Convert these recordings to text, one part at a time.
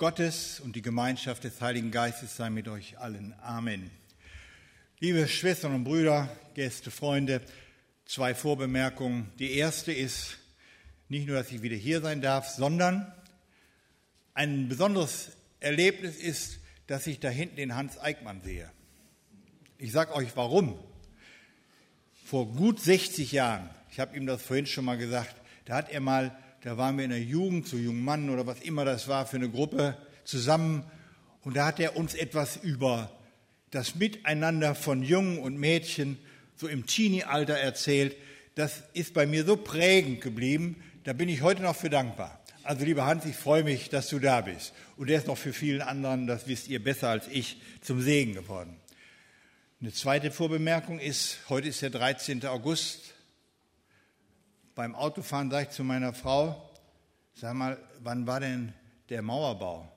Gottes und die Gemeinschaft des Heiligen Geistes sei mit euch allen. Amen. Liebe Schwestern und Brüder, Gäste, Freunde, zwei Vorbemerkungen. Die erste ist nicht nur, dass ich wieder hier sein darf, sondern ein besonderes Erlebnis ist, dass ich da hinten den Hans Eickmann sehe. Ich sage euch warum. Vor gut 60 Jahren, ich habe ihm das vorhin schon mal gesagt, da hat er mal da waren wir in der Jugend, zu jungen Mann oder was immer das war für eine Gruppe zusammen. Und da hat er uns etwas über das Miteinander von Jungen und Mädchen so im Teenie-Alter erzählt. Das ist bei mir so prägend geblieben, da bin ich heute noch für dankbar. Also lieber Hans, ich freue mich, dass du da bist. Und der ist noch für vielen anderen, das wisst ihr besser als ich, zum Segen geworden. Eine zweite Vorbemerkung ist, heute ist der 13. August, beim Autofahren sage ich zu meiner Frau, sag mal, wann war denn der Mauerbau?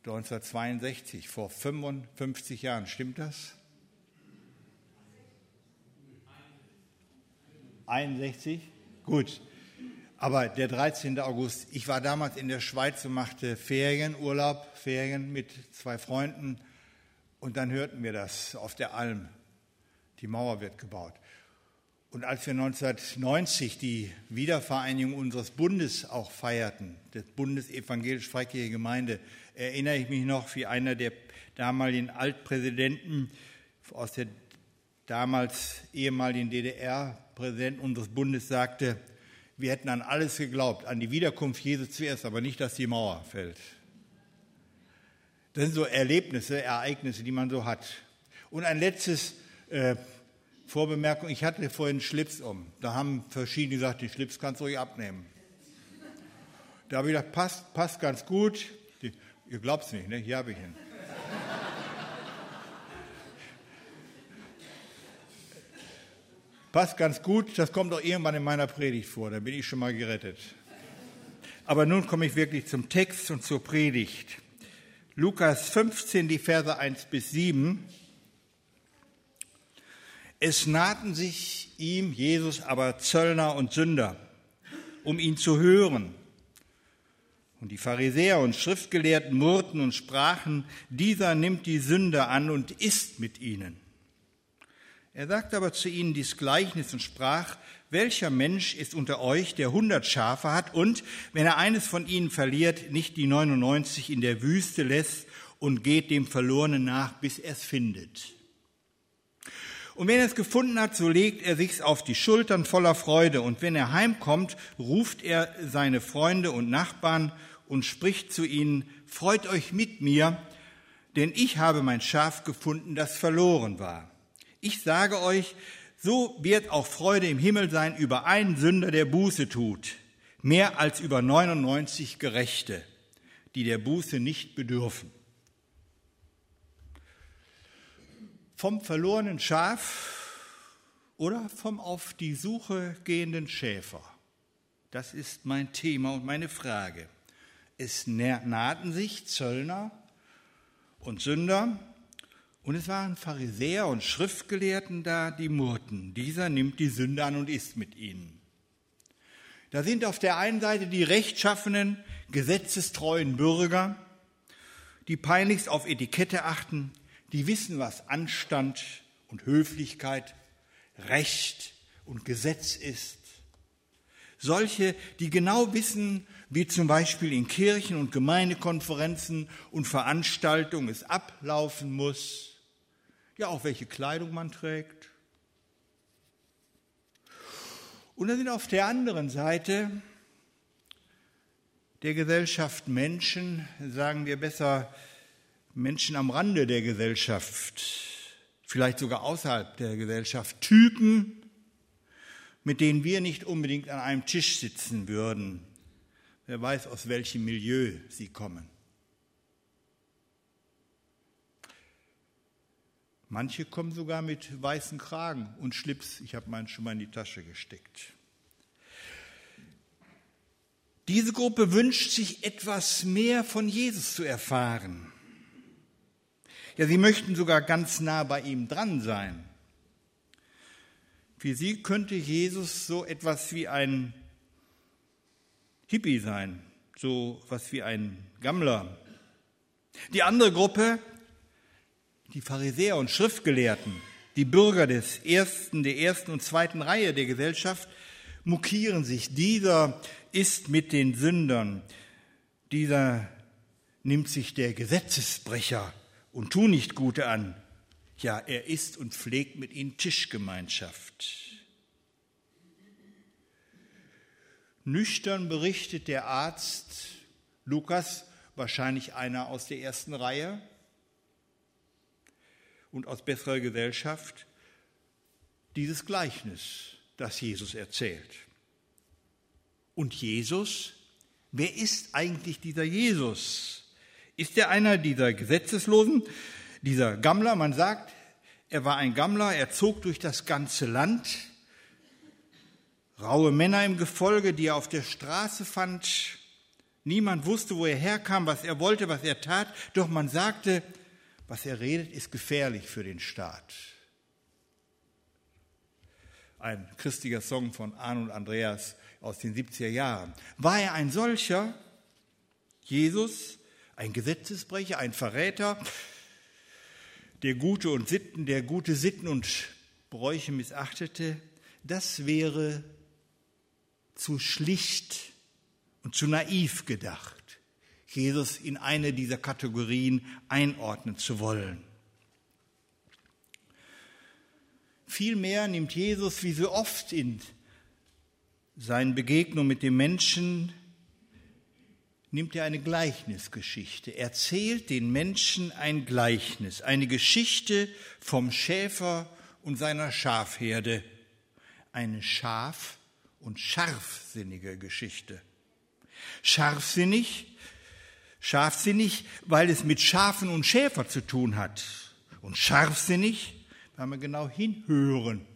1962, vor 55 Jahren, stimmt das? 61? Gut. Aber der 13. August, ich war damals in der Schweiz und machte Ferienurlaub, Ferien mit zwei Freunden und dann hörten wir das auf der Alm. Die Mauer wird gebaut. Und als wir 1990 die Wiedervereinigung unseres Bundes auch feierten, des Bundes Evangelisch-Freikirche Gemeinde, erinnere ich mich noch, wie einer der damaligen Altpräsidenten aus der damals ehemaligen DDR, Präsident unseres Bundes, sagte, wir hätten an alles geglaubt, an die Wiederkunft Jesu zuerst, aber nicht, dass die Mauer fällt. Das sind so Erlebnisse, Ereignisse, die man so hat. Und ein letztes äh, Vorbemerkung, ich hatte vorhin Schlips um. Da haben verschiedene gesagt, die Schlips kannst du ruhig abnehmen. Da habe ich gedacht, passt, passt ganz gut. Die, ihr glaubt es nicht, ne? hier habe ich ihn. passt ganz gut, das kommt auch irgendwann in meiner Predigt vor, da bin ich schon mal gerettet. Aber nun komme ich wirklich zum Text und zur Predigt. Lukas 15, die Verse 1 bis 7. Es nahten sich ihm, Jesus, aber Zöllner und Sünder, um ihn zu hören. Und die Pharisäer und Schriftgelehrten murrten und sprachen, dieser nimmt die Sünder an und isst mit ihnen. Er sagte aber zu ihnen dies Gleichnis und sprach, welcher Mensch ist unter euch, der hundert Schafe hat und, wenn er eines von ihnen verliert, nicht die 99 in der Wüste lässt und geht dem Verlorenen nach, bis er es findet? Und wenn er es gefunden hat, so legt er sich's auf die Schultern voller Freude. Und wenn er heimkommt, ruft er seine Freunde und Nachbarn und spricht zu ihnen, freut euch mit mir, denn ich habe mein Schaf gefunden, das verloren war. Ich sage euch, so wird auch Freude im Himmel sein über einen Sünder, der Buße tut, mehr als über 99 Gerechte, die der Buße nicht bedürfen. Vom verlorenen Schaf oder vom auf die Suche gehenden Schäfer? Das ist mein Thema und meine Frage. Es nahten sich Zöllner und Sünder, und es waren Pharisäer und Schriftgelehrten da, die murrten. Dieser nimmt die Sünde an und isst mit ihnen. Da sind auf der einen Seite die rechtschaffenen, gesetzestreuen Bürger, die peinlichst auf Etikette achten, die wissen, was Anstand und Höflichkeit, Recht und Gesetz ist. Solche, die genau wissen, wie zum Beispiel in Kirchen und Gemeindekonferenzen und Veranstaltungen es ablaufen muss, ja auch welche Kleidung man trägt. Und dann sind auf der anderen Seite der Gesellschaft Menschen, sagen wir besser Menschen am Rande der Gesellschaft, vielleicht sogar außerhalb der Gesellschaft, Typen, mit denen wir nicht unbedingt an einem Tisch sitzen würden. Wer weiß, aus welchem Milieu sie kommen. Manche kommen sogar mit weißen Kragen und Schlips. Ich habe meinen schon mal in die Tasche gesteckt. Diese Gruppe wünscht sich etwas mehr von Jesus zu erfahren. Ja, sie möchten sogar ganz nah bei ihm dran sein. Für sie könnte Jesus so etwas wie ein Hippie sein, so was wie ein Gammler. Die andere Gruppe, die Pharisäer und Schriftgelehrten, die Bürger des ersten, der ersten und zweiten Reihe der Gesellschaft, mokieren sich. Dieser ist mit den Sündern. Dieser nimmt sich der Gesetzesbrecher und tu nicht Gute an. Ja, er isst und pflegt mit ihnen Tischgemeinschaft. Nüchtern berichtet der Arzt Lukas, wahrscheinlich einer aus der ersten Reihe und aus besserer Gesellschaft, dieses Gleichnis, das Jesus erzählt. Und Jesus, wer ist eigentlich dieser Jesus? Ist er einer dieser Gesetzeslosen, dieser Gammler? Man sagt, er war ein Gammler, er zog durch das ganze Land. Raue Männer im Gefolge, die er auf der Straße fand. Niemand wusste, wo er herkam, was er wollte, was er tat. Doch man sagte, was er redet, ist gefährlich für den Staat. Ein christlicher Song von Arno und Andreas aus den 70er Jahren. War er ein solcher, Jesus, ein Gesetzesbrecher, ein Verräter, der gute und Sitten, der gute Sitten und Bräuche missachtete, das wäre zu schlicht und zu naiv gedacht, Jesus in eine dieser Kategorien einordnen zu wollen. Vielmehr nimmt Jesus wie so oft in seinen Begegnungen mit den Menschen nimmt er eine Gleichnisgeschichte. Er erzählt den Menschen ein Gleichnis, eine Geschichte vom Schäfer und seiner Schafherde. Eine scharf- und scharfsinnige Geschichte. Scharfsinnig, scharfsinnig, weil es mit Schafen und Schäfer zu tun hat. Und scharfsinnig, weil man genau hinhören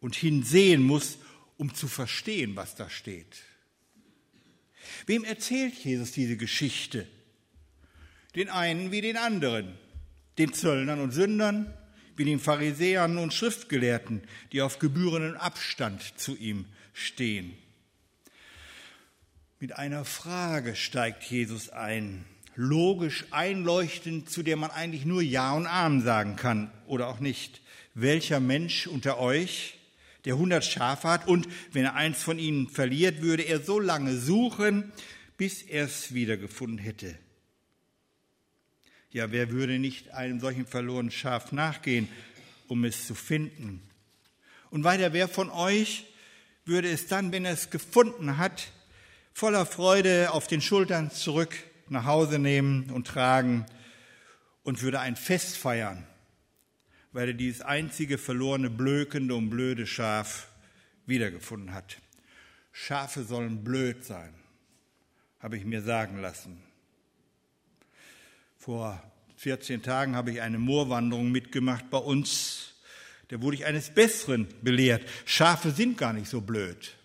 und hinsehen muss, um zu verstehen, was da steht. Wem erzählt Jesus diese Geschichte? Den einen wie den anderen, den Zöllnern und Sündern, wie den Pharisäern und Schriftgelehrten, die auf gebührenden Abstand zu ihm stehen. Mit einer Frage steigt Jesus ein, logisch einleuchtend, zu der man eigentlich nur Ja und Amen sagen kann oder auch nicht. Welcher Mensch unter euch der hundert Schafe hat und wenn er eins von ihnen verliert, würde er so lange suchen, bis er es wiedergefunden hätte. Ja, wer würde nicht einem solchen verlorenen Schaf nachgehen, um es zu finden? Und weiter, wer von euch würde es dann, wenn er es gefunden hat, voller Freude auf den Schultern zurück nach Hause nehmen und tragen und würde ein Fest feiern weil er dieses einzige verlorene, blökende und blöde Schaf wiedergefunden hat. Schafe sollen blöd sein, habe ich mir sagen lassen. Vor 14 Tagen habe ich eine Moorwanderung mitgemacht bei uns. Da wurde ich eines Besseren belehrt. Schafe sind gar nicht so blöd.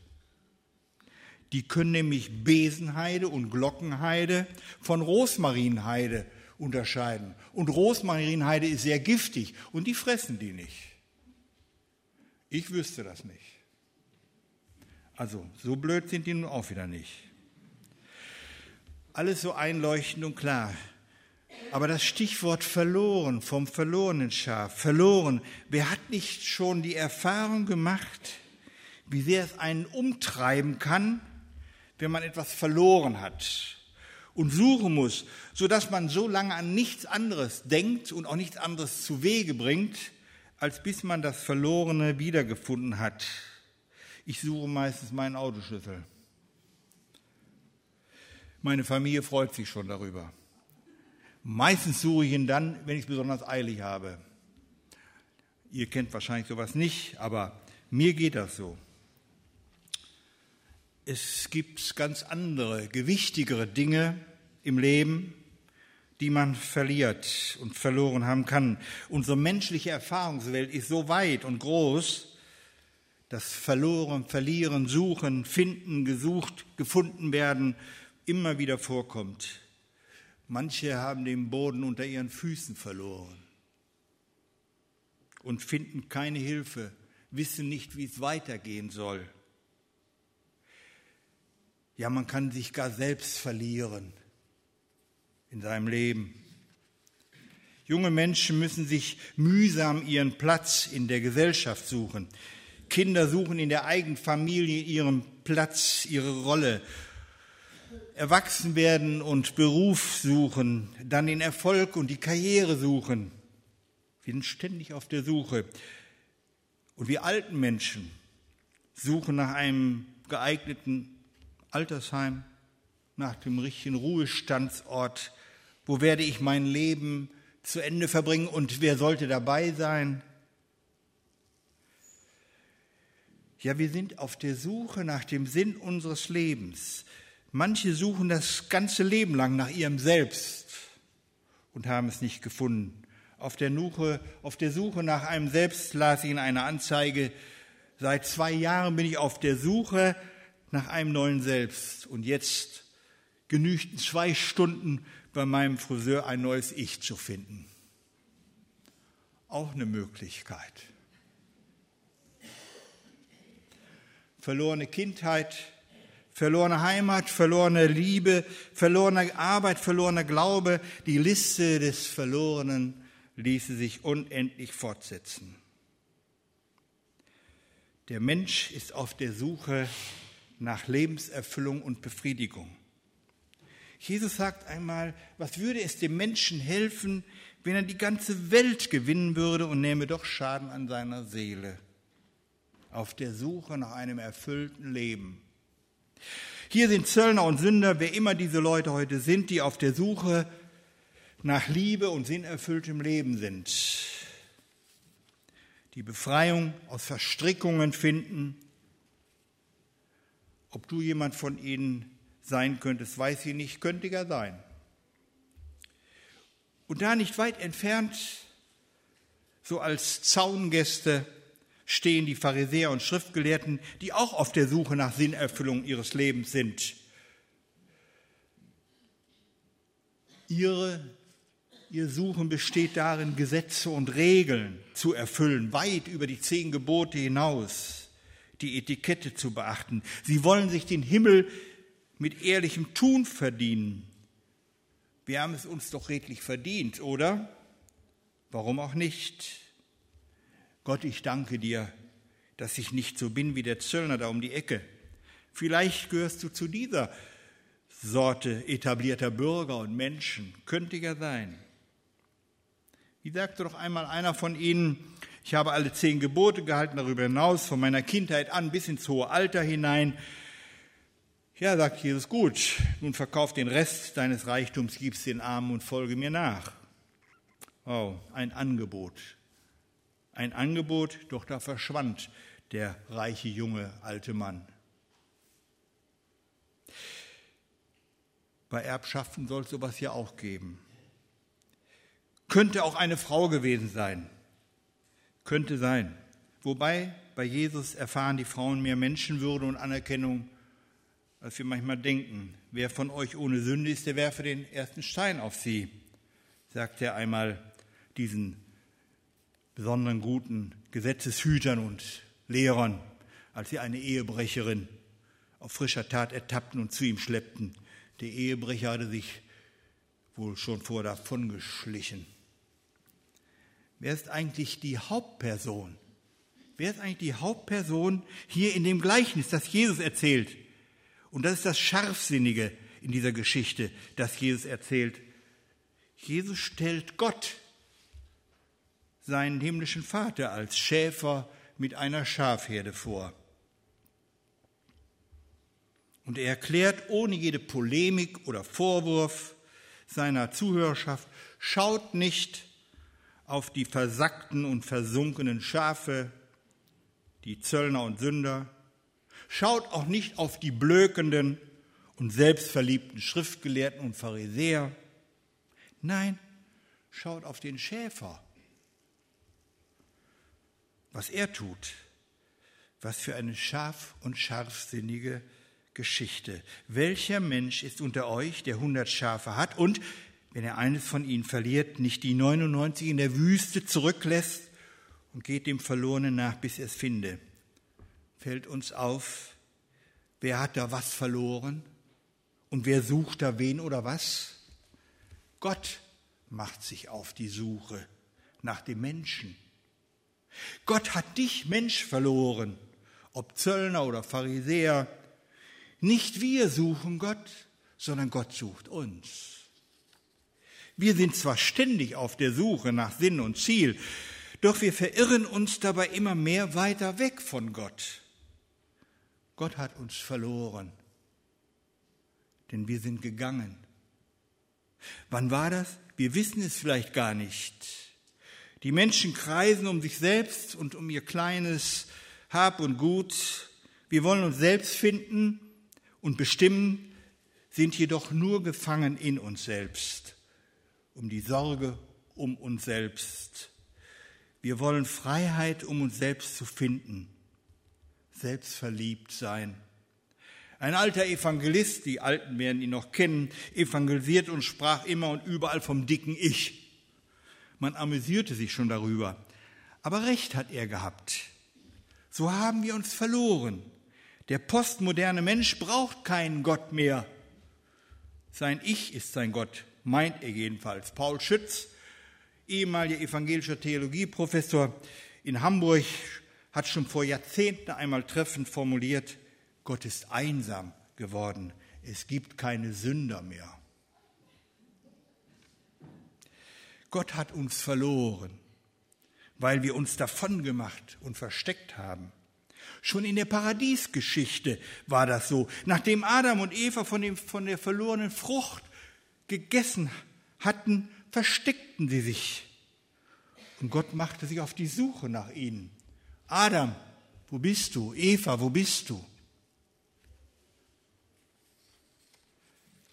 Die können nämlich Besenheide und Glockenheide von Rosmarinheide unterscheiden. Und Rosmarinheide ist sehr giftig und die fressen die nicht. Ich wüsste das nicht. Also, so blöd sind die nun auch wieder nicht. Alles so einleuchtend und klar. Aber das Stichwort verloren, vom verlorenen Schaf, verloren, wer hat nicht schon die Erfahrung gemacht, wie sehr es einen umtreiben kann, wenn man etwas verloren hat? Und suchen muss, sodass man so lange an nichts anderes denkt und auch nichts anderes zu Wege bringt, als bis man das Verlorene wiedergefunden hat. Ich suche meistens meinen Autoschlüssel. Meine Familie freut sich schon darüber. Meistens suche ich ihn dann, wenn ich es besonders eilig habe. Ihr kennt wahrscheinlich sowas nicht, aber mir geht das so. Es gibt ganz andere, gewichtigere Dinge im Leben, die man verliert und verloren haben kann. Unsere menschliche Erfahrungswelt ist so weit und groß, dass Verloren, Verlieren, Suchen, Finden, gesucht, gefunden werden immer wieder vorkommt. Manche haben den Boden unter ihren Füßen verloren und finden keine Hilfe, wissen nicht, wie es weitergehen soll. Ja, man kann sich gar selbst verlieren in seinem Leben. Junge Menschen müssen sich mühsam ihren Platz in der Gesellschaft suchen. Kinder suchen in der eigenen Familie ihren Platz, ihre Rolle. Erwachsen werden und Beruf suchen, dann den Erfolg und die Karriere suchen. Wir sind ständig auf der Suche. Und wir alten Menschen suchen nach einem geeigneten Altersheim, nach dem richtigen Ruhestandsort. Wo werde ich mein Leben zu Ende verbringen und wer sollte dabei sein? Ja, wir sind auf der Suche nach dem Sinn unseres Lebens. Manche suchen das ganze Leben lang nach ihrem Selbst und haben es nicht gefunden. Auf der, Suche, auf der Suche nach einem Selbst las ich in einer Anzeige, seit zwei Jahren bin ich auf der Suche nach einem neuen Selbst und jetzt genügten zwei Stunden bei meinem Friseur ein neues Ich zu finden. Auch eine Möglichkeit. Verlorene Kindheit, verlorene Heimat, verlorene Liebe, verlorene Arbeit, verlorener Glaube, die Liste des Verlorenen ließe sich unendlich fortsetzen. Der Mensch ist auf der Suche nach Lebenserfüllung und Befriedigung. Jesus sagt einmal, was würde es dem Menschen helfen, wenn er die ganze Welt gewinnen würde und nähme doch Schaden an seiner Seele? Auf der Suche nach einem erfüllten Leben. Hier sind Zöllner und Sünder, wer immer diese Leute heute sind, die auf der Suche nach Liebe und sinnerfülltem Leben sind. Die Befreiung aus Verstrickungen finden. Ob du jemand von ihnen sein könntest, weiß ich nicht, könnte ja sein. Und da nicht weit entfernt, so als Zaungäste, stehen die Pharisäer und Schriftgelehrten, die auch auf der Suche nach Sinnerfüllung ihres Lebens sind. Ihre, ihr Suchen besteht darin, Gesetze und Regeln zu erfüllen, weit über die zehn Gebote hinaus, die Etikette zu beachten. Sie wollen sich den Himmel mit ehrlichem Tun verdienen. Wir haben es uns doch redlich verdient, oder? Warum auch nicht? Gott, ich danke dir, dass ich nicht so bin wie der Zöllner da um die Ecke. Vielleicht gehörst du zu dieser Sorte etablierter Bürger und Menschen. Könnte ja sein. Wie sagte doch einmal einer von ihnen, ich habe alle zehn Gebote gehalten, darüber hinaus, von meiner Kindheit an bis ins hohe Alter hinein. Ja, sagt Jesus, gut, nun verkauf den Rest deines Reichtums, gib's den Armen und folge mir nach. Oh, ein Angebot. Ein Angebot, doch da verschwand der reiche junge alte Mann. Bei Erbschaften soll es sowas ja auch geben. Könnte auch eine Frau gewesen sein. Könnte sein. Wobei bei Jesus erfahren die Frauen mehr Menschenwürde und Anerkennung als wir manchmal denken. Wer von euch ohne Sünde ist, der werfe den ersten Stein auf sie, sagt er einmal diesen besonderen guten Gesetzeshütern und Lehrern, als sie eine Ehebrecherin auf frischer Tat ertappten und zu ihm schleppten. Der Ehebrecher hatte sich wohl schon vor davon geschlichen. Wer ist eigentlich die Hauptperson? Wer ist eigentlich die Hauptperson hier in dem Gleichnis, das Jesus erzählt? Und das ist das Scharfsinnige in dieser Geschichte, das Jesus erzählt. Jesus stellt Gott, seinen himmlischen Vater, als Schäfer mit einer Schafherde vor. Und er erklärt ohne jede Polemik oder Vorwurf seiner Zuhörerschaft, schaut nicht auf die versackten und versunkenen Schafe, die Zöllner und Sünder, Schaut auch nicht auf die blökenden und selbstverliebten Schriftgelehrten und Pharisäer. Nein, schaut auf den Schäfer. Was er tut. Was für eine scharf und scharfsinnige Geschichte. Welcher Mensch ist unter euch, der hundert Schafe hat und, wenn er eines von ihnen verliert, nicht die 99 in der Wüste zurücklässt und geht dem Verlorenen nach, bis er es finde? fällt uns auf, Wer hat da was verloren? Und wer sucht da wen oder was? Gott macht sich auf die Suche nach dem Menschen. Gott hat dich, Mensch, verloren, ob Zöllner oder Pharisäer. Nicht wir suchen Gott, sondern Gott sucht uns. Wir sind zwar ständig auf der Suche nach Sinn und Ziel, doch wir verirren uns dabei immer mehr weiter weg von Gott. Gott hat uns verloren, denn wir sind gegangen. Wann war das? Wir wissen es vielleicht gar nicht. Die Menschen kreisen um sich selbst und um ihr kleines Hab und Gut. Wir wollen uns selbst finden und bestimmen, sind jedoch nur gefangen in uns selbst, um die Sorge um uns selbst. Wir wollen Freiheit, um uns selbst zu finden, selbstverliebt sein. Ein alter Evangelist, die Alten werden ihn noch kennen, evangelisiert und sprach immer und überall vom dicken Ich. Man amüsierte sich schon darüber. Aber recht hat er gehabt. So haben wir uns verloren. Der postmoderne Mensch braucht keinen Gott mehr. Sein Ich ist sein Gott, meint er jedenfalls. Paul Schütz, ehemaliger evangelischer Theologieprofessor in Hamburg, hat schon vor Jahrzehnten einmal treffend formuliert, Gott ist einsam geworden. Es gibt keine Sünder mehr. Gott hat uns verloren, weil wir uns davon gemacht und versteckt haben. Schon in der Paradiesgeschichte war das so. Nachdem Adam und Eva von, dem, von der verlorenen Frucht gegessen hatten, versteckten sie sich. Und Gott machte sich auf die Suche nach ihnen. Adam, wo bist du? Eva, wo bist du?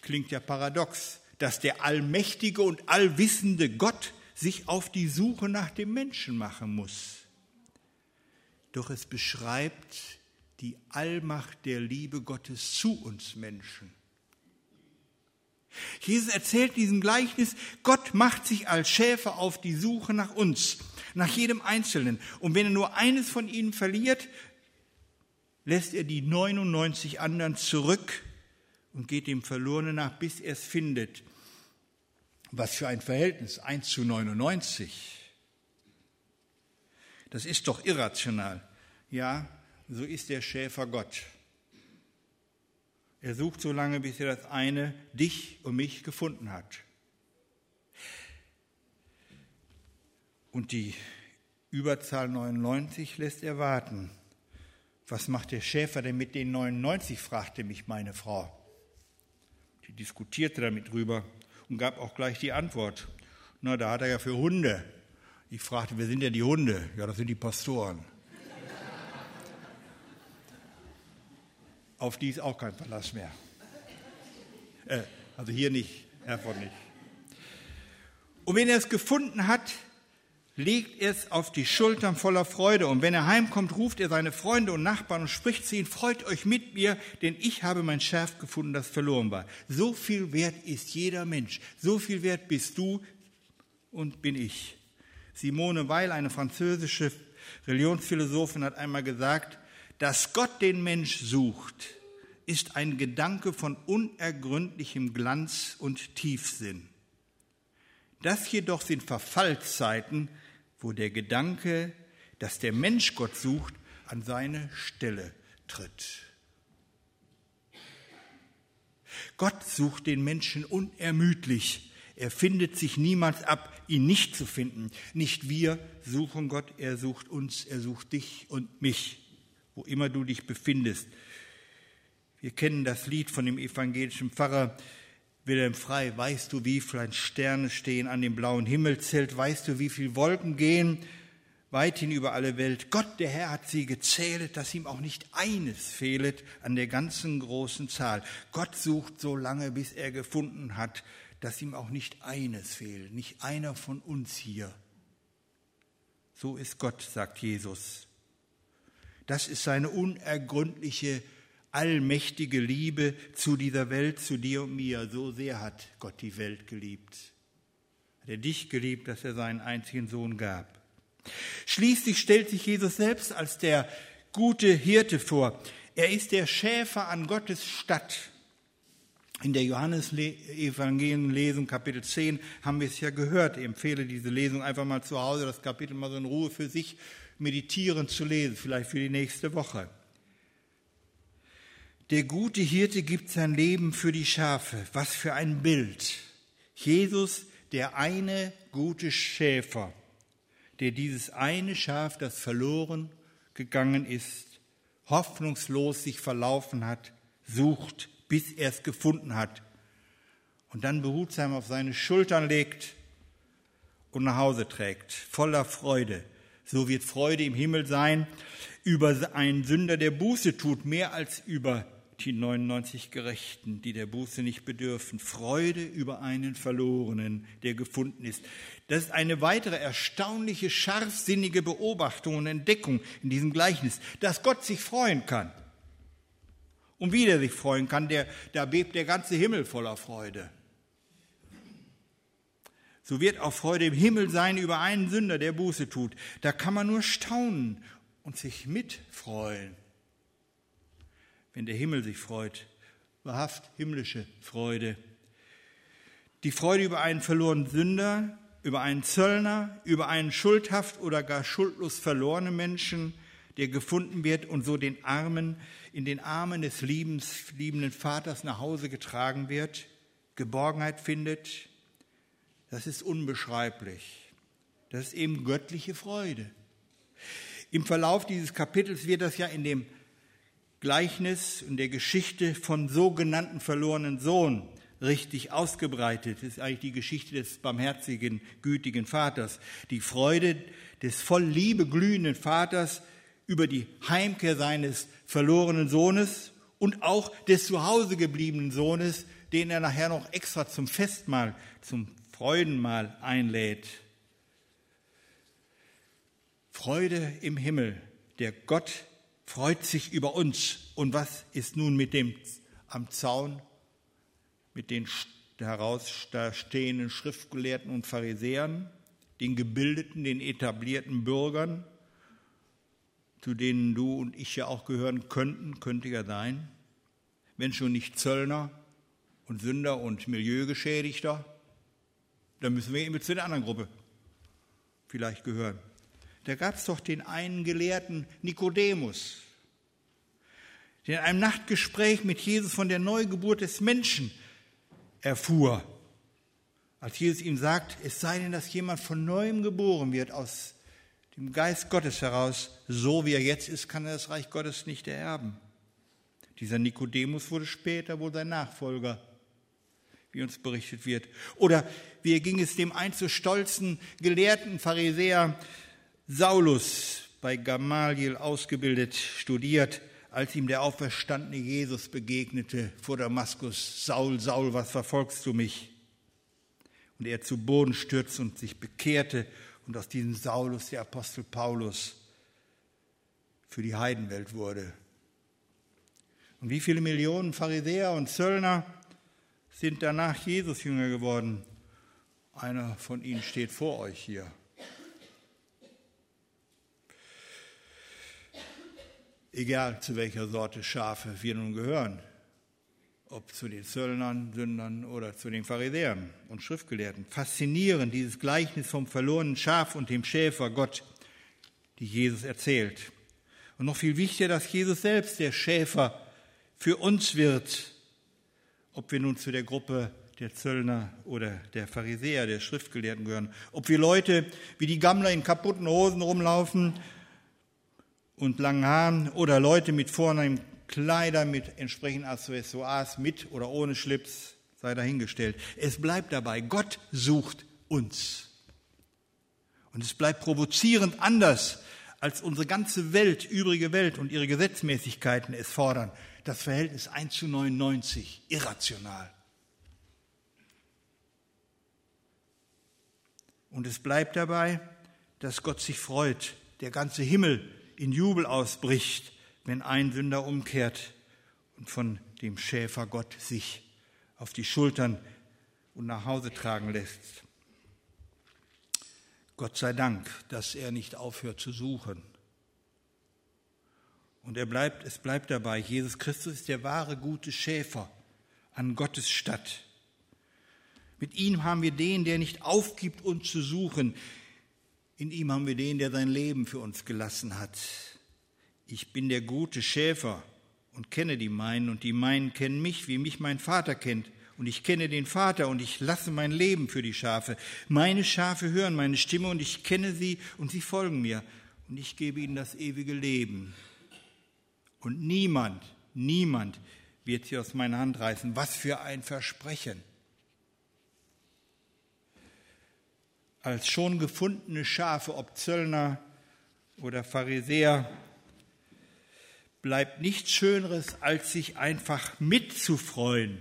Klingt ja paradox dass der allmächtige und allwissende Gott sich auf die Suche nach dem Menschen machen muss. Doch es beschreibt die Allmacht der Liebe Gottes zu uns Menschen. Jesus erzählt diesem Gleichnis, Gott macht sich als Schäfer auf die Suche nach uns, nach jedem Einzelnen. Und wenn er nur eines von ihnen verliert, lässt er die 99 anderen zurück und geht dem Verlorenen nach, bis er es findet. Was für ein Verhältnis, 1 zu 99. Das ist doch irrational. Ja, so ist der Schäfer Gott. Er sucht so lange, bis er das eine, dich und mich, gefunden hat. Und die Überzahl 99 lässt er warten. Was macht der Schäfer denn mit den 99? fragte mich meine Frau. Die diskutierte damit drüber und gab auch gleich die Antwort. Na, da hat er ja für Hunde. Ich fragte, wer sind denn die Hunde? Ja, das sind die Pastoren. Auf die ist auch kein Verlass mehr. Äh, also hier nicht, Herford nicht. Und wenn er es gefunden hat, legt es auf die Schultern voller Freude. Und wenn er heimkommt, ruft er seine Freunde und Nachbarn und spricht zu ihnen, freut euch mit mir, denn ich habe mein Schaf gefunden, das verloren war. So viel wert ist jeder Mensch. So viel wert bist du und bin ich. Simone Weil, eine französische Religionsphilosophin, hat einmal gesagt, dass Gott den Mensch sucht, ist ein Gedanke von unergründlichem Glanz und Tiefsinn. Das jedoch sind Verfallszeiten, wo der Gedanke, dass der Mensch Gott sucht, an seine Stelle tritt. Gott sucht den Menschen unermüdlich. Er findet sich niemals ab, ihn nicht zu finden. Nicht wir suchen Gott, er sucht uns, er sucht dich und mich, wo immer du dich befindest. Wir kennen das Lied von dem evangelischen Pfarrer Wilhelm Frei, weißt du, wie viele Sterne stehen an dem blauen Himmelzelt? Weißt du, wie viele Wolken gehen weithin über alle Welt? Gott, der Herr, hat sie gezählt, dass ihm auch nicht eines fehlet an der ganzen großen Zahl. Gott sucht so lange, bis er gefunden hat, dass ihm auch nicht eines fehlt, nicht einer von uns hier. So ist Gott, sagt Jesus. Das ist seine unergründliche allmächtige Liebe zu dieser Welt, zu dir und mir. So sehr hat Gott die Welt geliebt. Hat er dich geliebt, dass er seinen einzigen Sohn gab. Schließlich stellt sich Jesus selbst als der gute Hirte vor. Er ist der Schäfer an Gottes Stadt. In der Johannes-Evangelium-Lesung, Kapitel 10, haben wir es ja gehört. Ich empfehle diese Lesung einfach mal zu Hause, das Kapitel mal so in Ruhe für sich meditieren zu lesen, vielleicht für die nächste Woche. Der gute Hirte gibt sein Leben für die Schafe. Was für ein Bild. Jesus, der eine gute Schäfer, der dieses eine Schaf, das verloren gegangen ist, hoffnungslos sich verlaufen hat, sucht, bis er es gefunden hat und dann behutsam auf seine Schultern legt und nach Hause trägt, voller Freude. So wird Freude im Himmel sein über einen Sünder, der Buße tut, mehr als über die 99 Gerechten, die der Buße nicht bedürfen. Freude über einen Verlorenen, der gefunden ist. Das ist eine weitere erstaunliche, scharfsinnige Beobachtung und Entdeckung in diesem Gleichnis, dass Gott sich freuen kann. Und wie der sich freuen kann, der, da bebt der ganze Himmel voller Freude. So wird auch Freude im Himmel sein über einen Sünder, der Buße tut. Da kann man nur staunen und sich mitfreuen. Wenn der Himmel sich freut, wahrhaft himmlische Freude. Die Freude über einen verlorenen Sünder, über einen Zöllner, über einen schuldhaft oder gar schuldlos verlorenen Menschen, der gefunden wird und so den Armen in den Armen des liebenden Vaters nach Hause getragen wird, Geborgenheit findet, das ist unbeschreiblich. Das ist eben göttliche Freude. Im Verlauf dieses Kapitels wird das ja in dem Gleichnis und der Geschichte von sogenannten verlorenen Sohn richtig ausgebreitet. Das ist eigentlich die Geschichte des barmherzigen, gütigen Vaters. Die Freude des voll Liebe glühenden Vaters über die Heimkehr seines verlorenen Sohnes und auch des zu Hause gebliebenen Sohnes, den er nachher noch extra zum Festmahl, zum Freudenmahl einlädt. Freude im Himmel. Der Gott freut sich über uns. Und was ist nun mit dem am Zaun, mit den heraus da stehenden Schriftgelehrten und Pharisäern, den gebildeten, den etablierten Bürgern? Zu denen du und ich ja auch gehören könnten, könnte ja sein, wenn schon nicht Zöllner und Sünder und Milieugeschädigter, dann müssen wir eben zu der anderen Gruppe vielleicht gehören. Da gab es doch den einen Gelehrten Nikodemus, der in einem Nachtgespräch mit Jesus von der Neugeburt des Menschen erfuhr. Als Jesus ihm sagt, es sei denn, dass jemand von neuem geboren wird aus dem Geist Gottes heraus, so wie er jetzt ist, kann er das Reich Gottes nicht ererben. Dieser Nikodemus wurde später wohl sein Nachfolger, wie uns berichtet wird. Oder wie ging es dem einst stolzen gelehrten Pharisäer Saulus, bei Gamaliel ausgebildet, studiert, als ihm der auferstandene Jesus begegnete vor Damaskus. Saul, Saul, was verfolgst du mich? Und er zu Boden stürzte und sich bekehrte und aus diesem Saulus der Apostel Paulus für die Heidenwelt wurde. Und wie viele Millionen Pharisäer und Zöllner sind danach Jesus Jünger geworden? Einer von ihnen steht vor euch hier. Egal zu welcher Sorte Schafe wir nun gehören, ob zu den Zöllnern, Sündern oder zu den Pharisäern und Schriftgelehrten. Faszinierend dieses Gleichnis vom verlorenen Schaf und dem Schäfer Gott, die Jesus erzählt. Und noch viel wichtiger, dass Jesus selbst der Schäfer für uns wird, ob wir nun zu der Gruppe der Zöllner oder der Pharisäer, der Schriftgelehrten gehören, ob wir Leute wie die Gammler in kaputten Hosen rumlaufen und langen Haaren oder Leute mit vornehmem Kleider mit entsprechenden Accessoires mit oder ohne Schlips sei dahingestellt. Es bleibt dabei, Gott sucht uns. Und es bleibt provozierend anders, als unsere ganze Welt, übrige Welt und ihre Gesetzmäßigkeiten es fordern. Das Verhältnis 1 zu 99, irrational. Und es bleibt dabei, dass Gott sich freut, der ganze Himmel in Jubel ausbricht, wenn ein Sünder umkehrt und von dem Schäfer Gott sich auf die Schultern und nach Hause tragen lässt. Gott sei Dank, dass er nicht aufhört zu suchen Und er bleibt, es bleibt dabei, Jesus Christus ist der wahre gute Schäfer an Gottes Stadt. Mit ihm haben wir den, der nicht aufgibt, uns zu suchen. In ihm haben wir den, der sein Leben für uns gelassen hat. Ich bin der gute Schäfer und kenne die meinen, und die meinen kennen mich, wie mich mein Vater kennt. Und ich kenne den Vater und ich lasse mein Leben für die Schafe. Meine Schafe hören meine Stimme und ich kenne sie und sie folgen mir. Und ich gebe ihnen das ewige Leben. Und niemand, niemand wird sie aus meiner Hand reißen. Was für ein Versprechen. Als schon gefundene Schafe, ob Zöllner oder Pharisäer, bleibt nichts Schöneres, als sich einfach mitzufreuen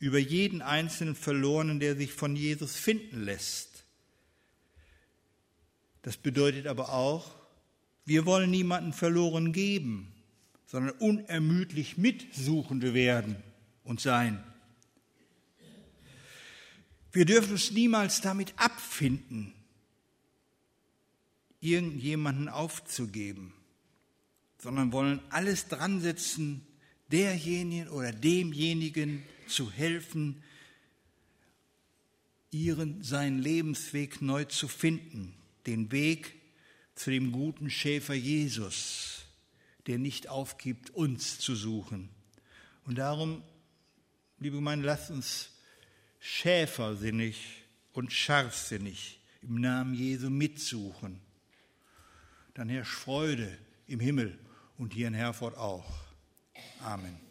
über jeden einzelnen Verlorenen, der sich von Jesus finden lässt. Das bedeutet aber auch, wir wollen niemanden verloren geben, sondern unermüdlich Mitsuchende werden und sein. Wir dürfen uns niemals damit abfinden, irgendjemanden aufzugeben sondern wollen alles dran setzen, derjenigen oder demjenigen zu helfen, ihren, seinen Lebensweg neu zu finden, den Weg zu dem guten Schäfer Jesus, der nicht aufgibt, uns zu suchen. Und darum, liebe Gemeinde, lasst uns schäfersinnig und scharfsinnig im Namen Jesu mitsuchen. Dann herrscht Freude im Himmel und hier in Herford auch. Amen.